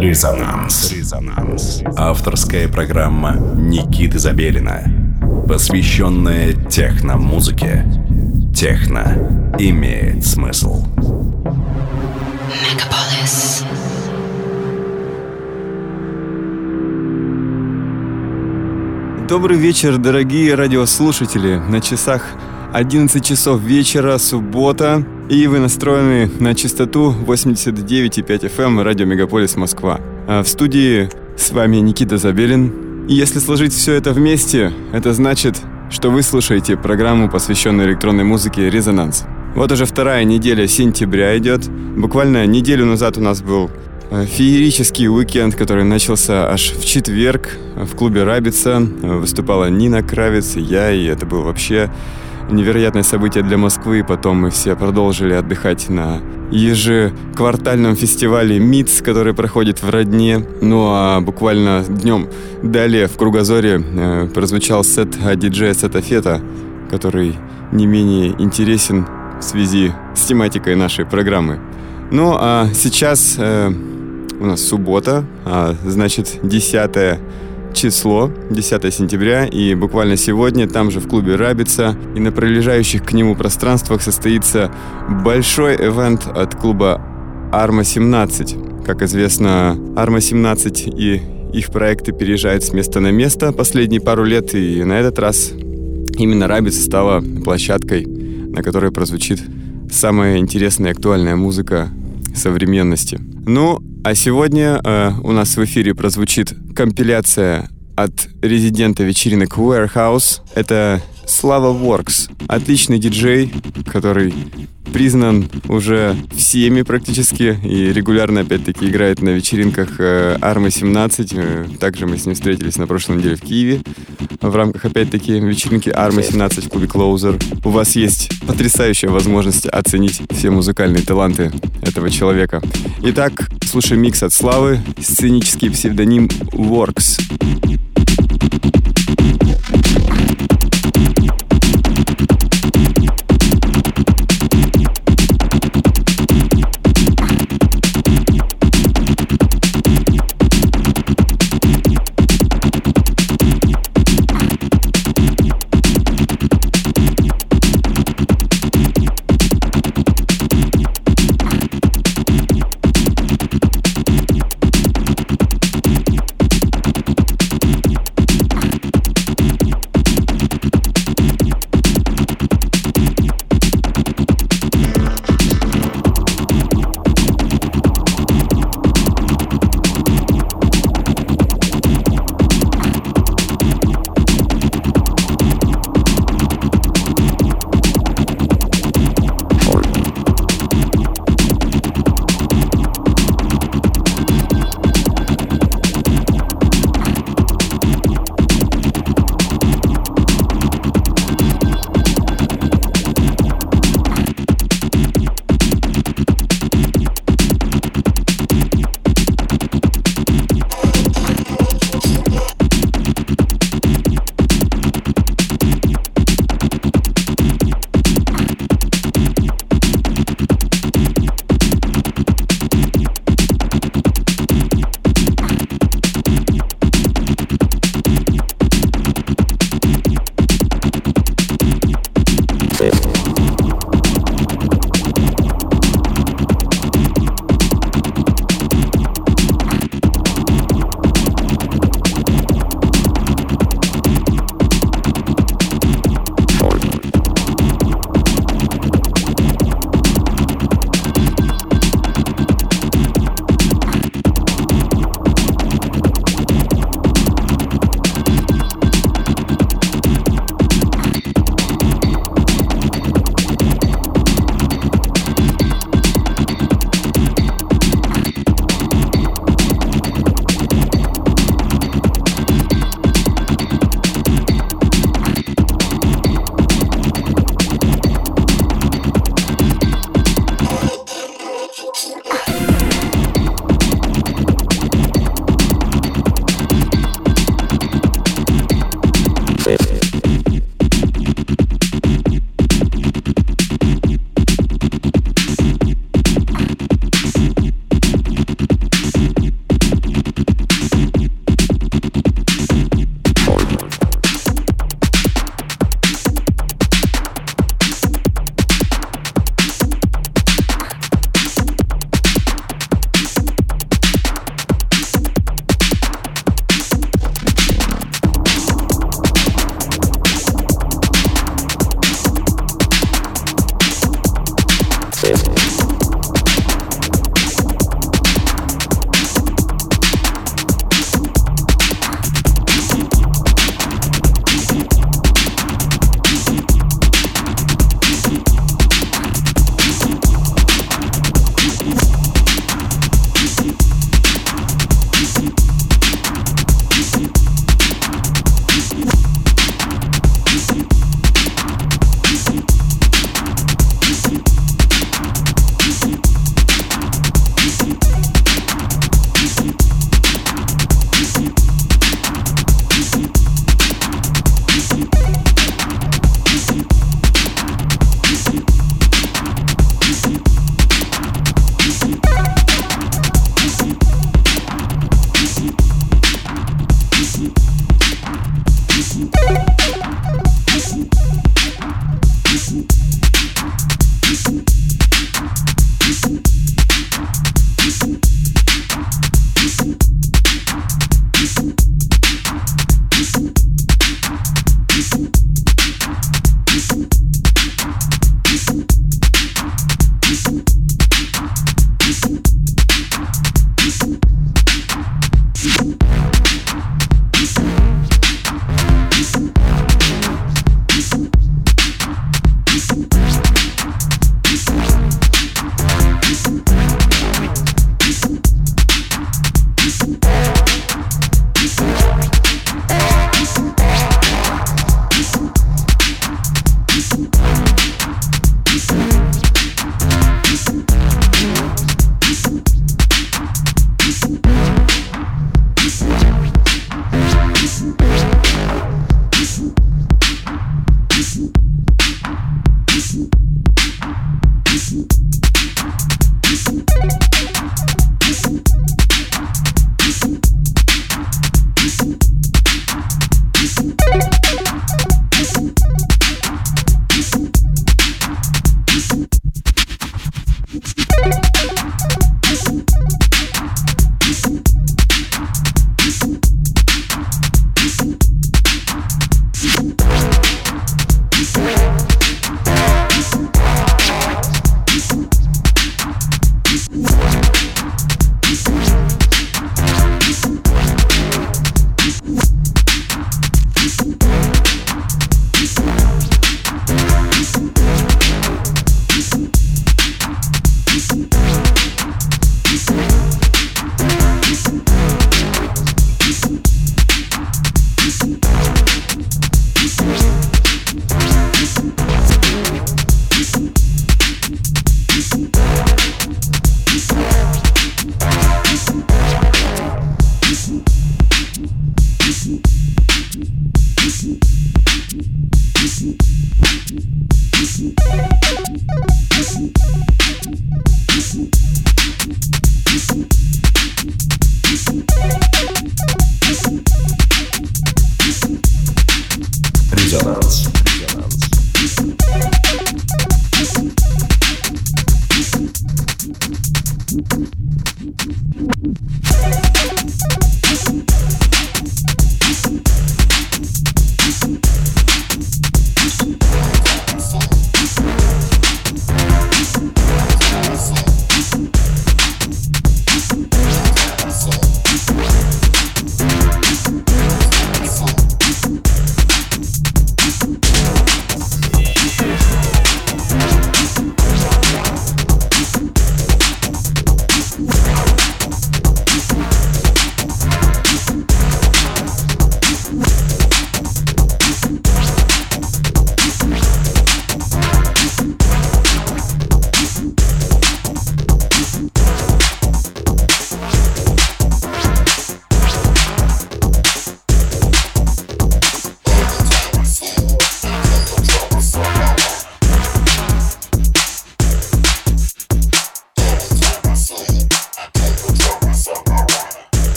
Резонанс. Резонанс. Авторская программа Никиты Забелина, посвященная техно-музыке. Техно имеет смысл. Мегаполис. Добрый вечер, дорогие радиослушатели. На часах 11 часов вечера, суббота, и вы настроены на частоту 89,5 FM эм, радио Мегаполис Москва. А в студии с вами Никита Забелин. И если сложить все это вместе, это значит, что вы слушаете программу, посвященную электронной музыке «Резонанс». Вот уже вторая неделя сентября идет. Буквально неделю назад у нас был э, феерический уикенд, который начался аж в четверг в клубе «Рабица». Выступала Нина Кравец и я, и это был вообще невероятное событие для Москвы. Потом мы все продолжили отдыхать на ежеквартальном фестивале МИЦ, который проходит в Родне. Ну а буквально днем далее в Кругозоре э, прозвучал сет от диджея Сетафета, который не менее интересен в связи с тематикой нашей программы. Ну а сейчас э, у нас суббота, а значит 10 число, 10 сентября, и буквально сегодня там же в клубе Рабица и на прилежащих к нему пространствах состоится большой ивент от клуба Арма 17. Как известно, Арма 17 и их проекты переезжают с места на место последние пару лет, и на этот раз именно Рабица стала площадкой, на которой прозвучит самая интересная и актуальная музыка современности. Ну, а сегодня э, у нас в эфире прозвучит компиляция от резидента вечеринок Warehouse. Это Слава Works. Отличный диджей, который признан уже всеми практически и регулярно опять-таки играет на вечеринках э, Армы 17. Э, также мы с ним встретились на прошлой неделе в Киеве в рамках опять-таки вечеринки Армы 17 в клубе Closer. У вас есть потрясающая возможность оценить все музыкальные таланты этого человека. Итак, слушаем микс от Славы, сценический псевдоним Works.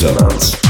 Resonance.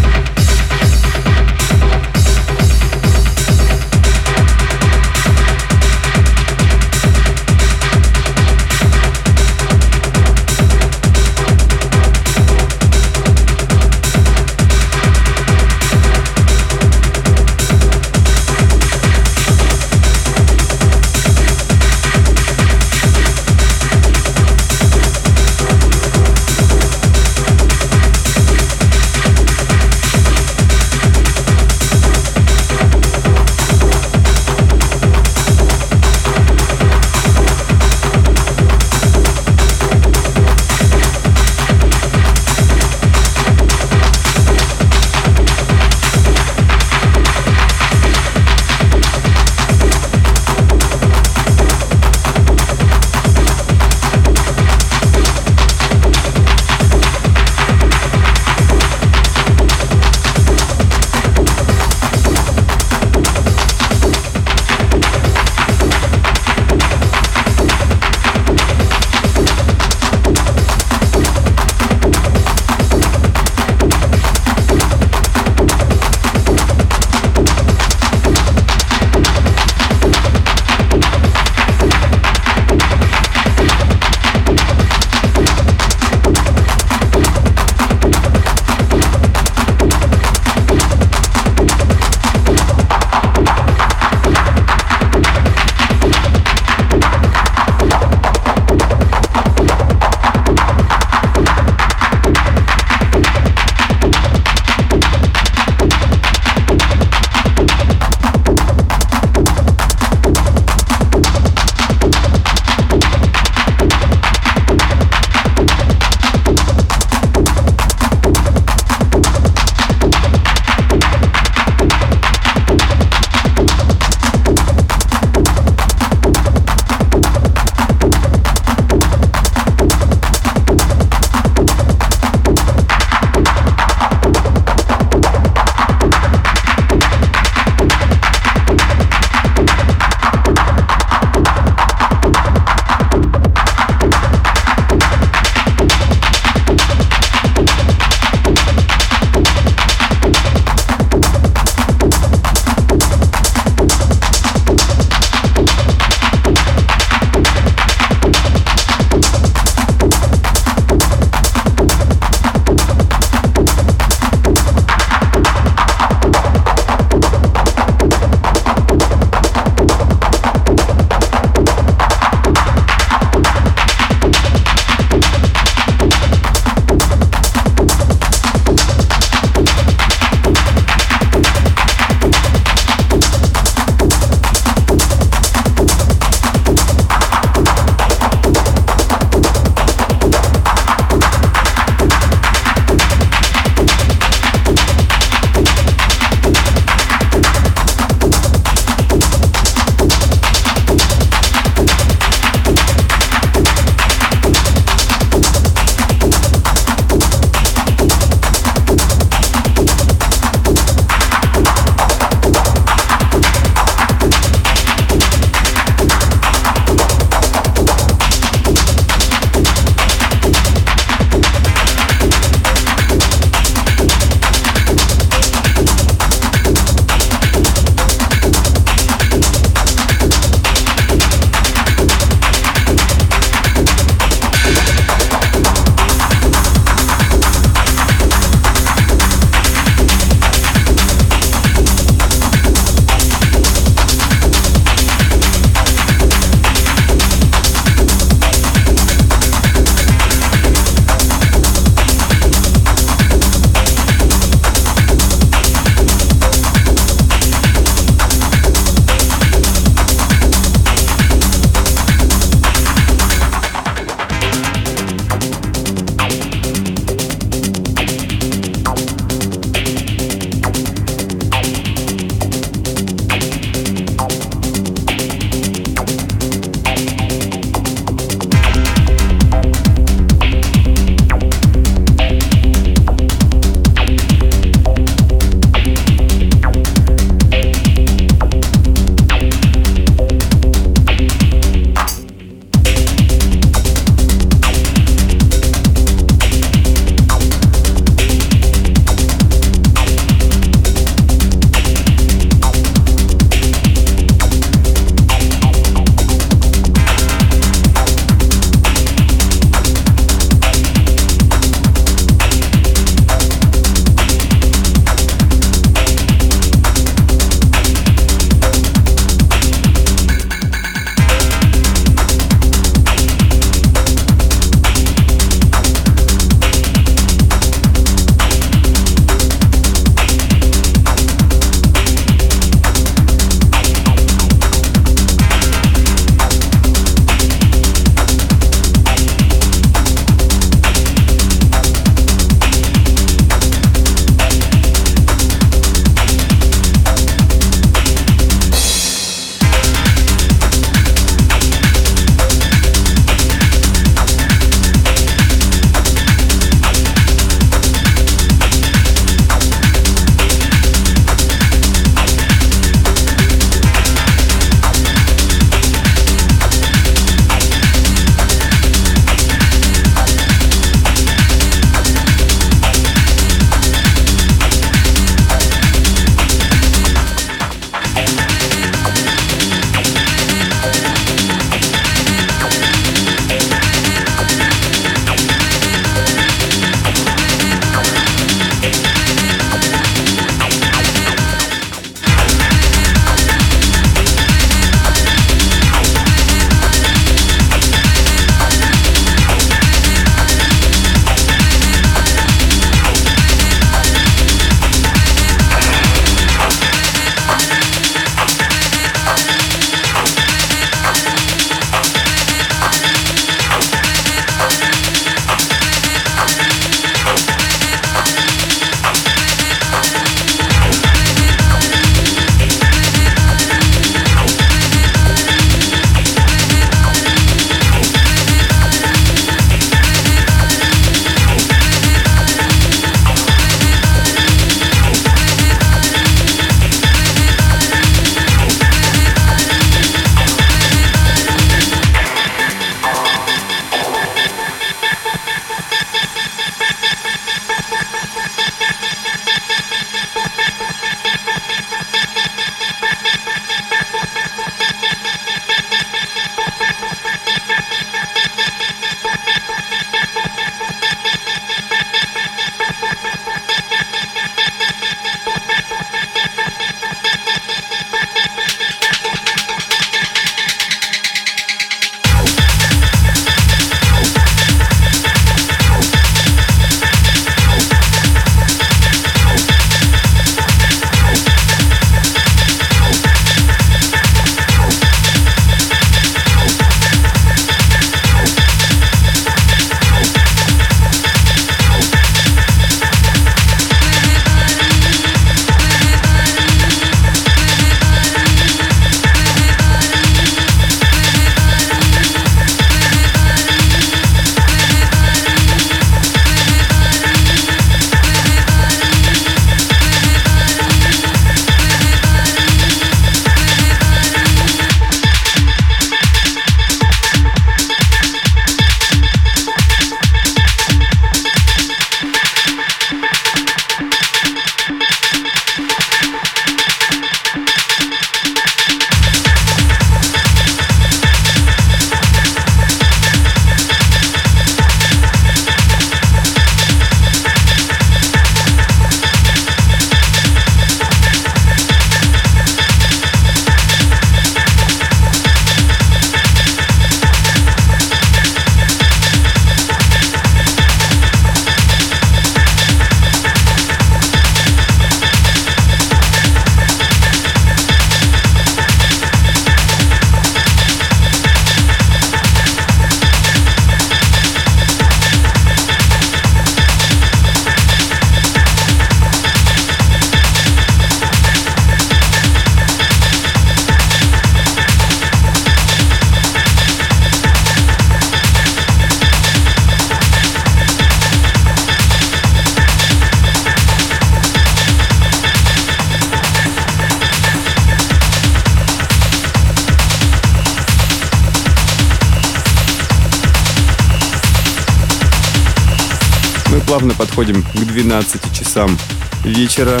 Плавно подходим к 12 часам вечера,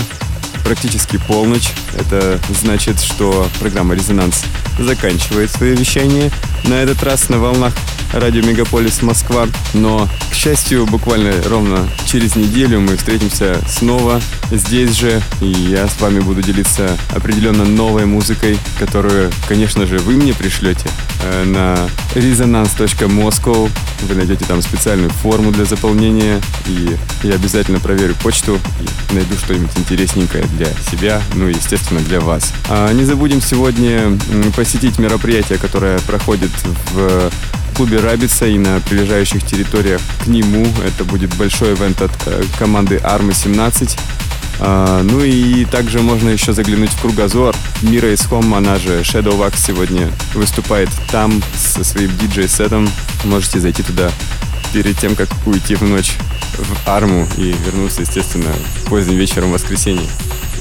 практически полночь. Это значит, что программа «Резонанс» заканчивает свое вещание. На этот раз на волнах радио Мегаполис Москва. Но, счастью, буквально ровно через неделю мы встретимся снова здесь же. И я с вами буду делиться определенно новой музыкой, которую, конечно же, вы мне пришлете э, на resonance.moscow. Вы найдете там специальную форму для заполнения. И я обязательно проверю почту и найду что-нибудь интересненькое для себя, ну и, естественно, для вас. А не забудем сегодня посетить мероприятие, которое проходит в клубе Рабица и на прилежащих территориях к нему. Это будет большой ивент от э, команды Армы 17. А, ну и также можно еще заглянуть в кругозор. Мира из Home, она же Shadow Wax сегодня выступает там со своим диджей-сетом. Можете зайти туда перед тем, как уйти в ночь в арму и вернуться, естественно, поздним вечером в воскресенье.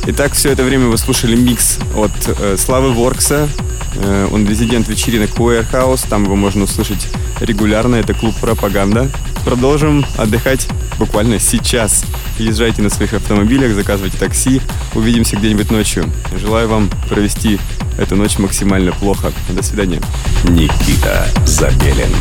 Итак, все это время вы слушали микс от э, Славы Воркса. Э, он резидент вечеринок Warehouse. Там его можно услышать регулярно. Это клуб «Пропаганда». Продолжим отдыхать буквально сейчас. Езжайте на своих автомобилях, заказывайте такси. Увидимся где-нибудь ночью. Желаю вам провести эту ночь максимально плохо. До свидания. Никита Забелин.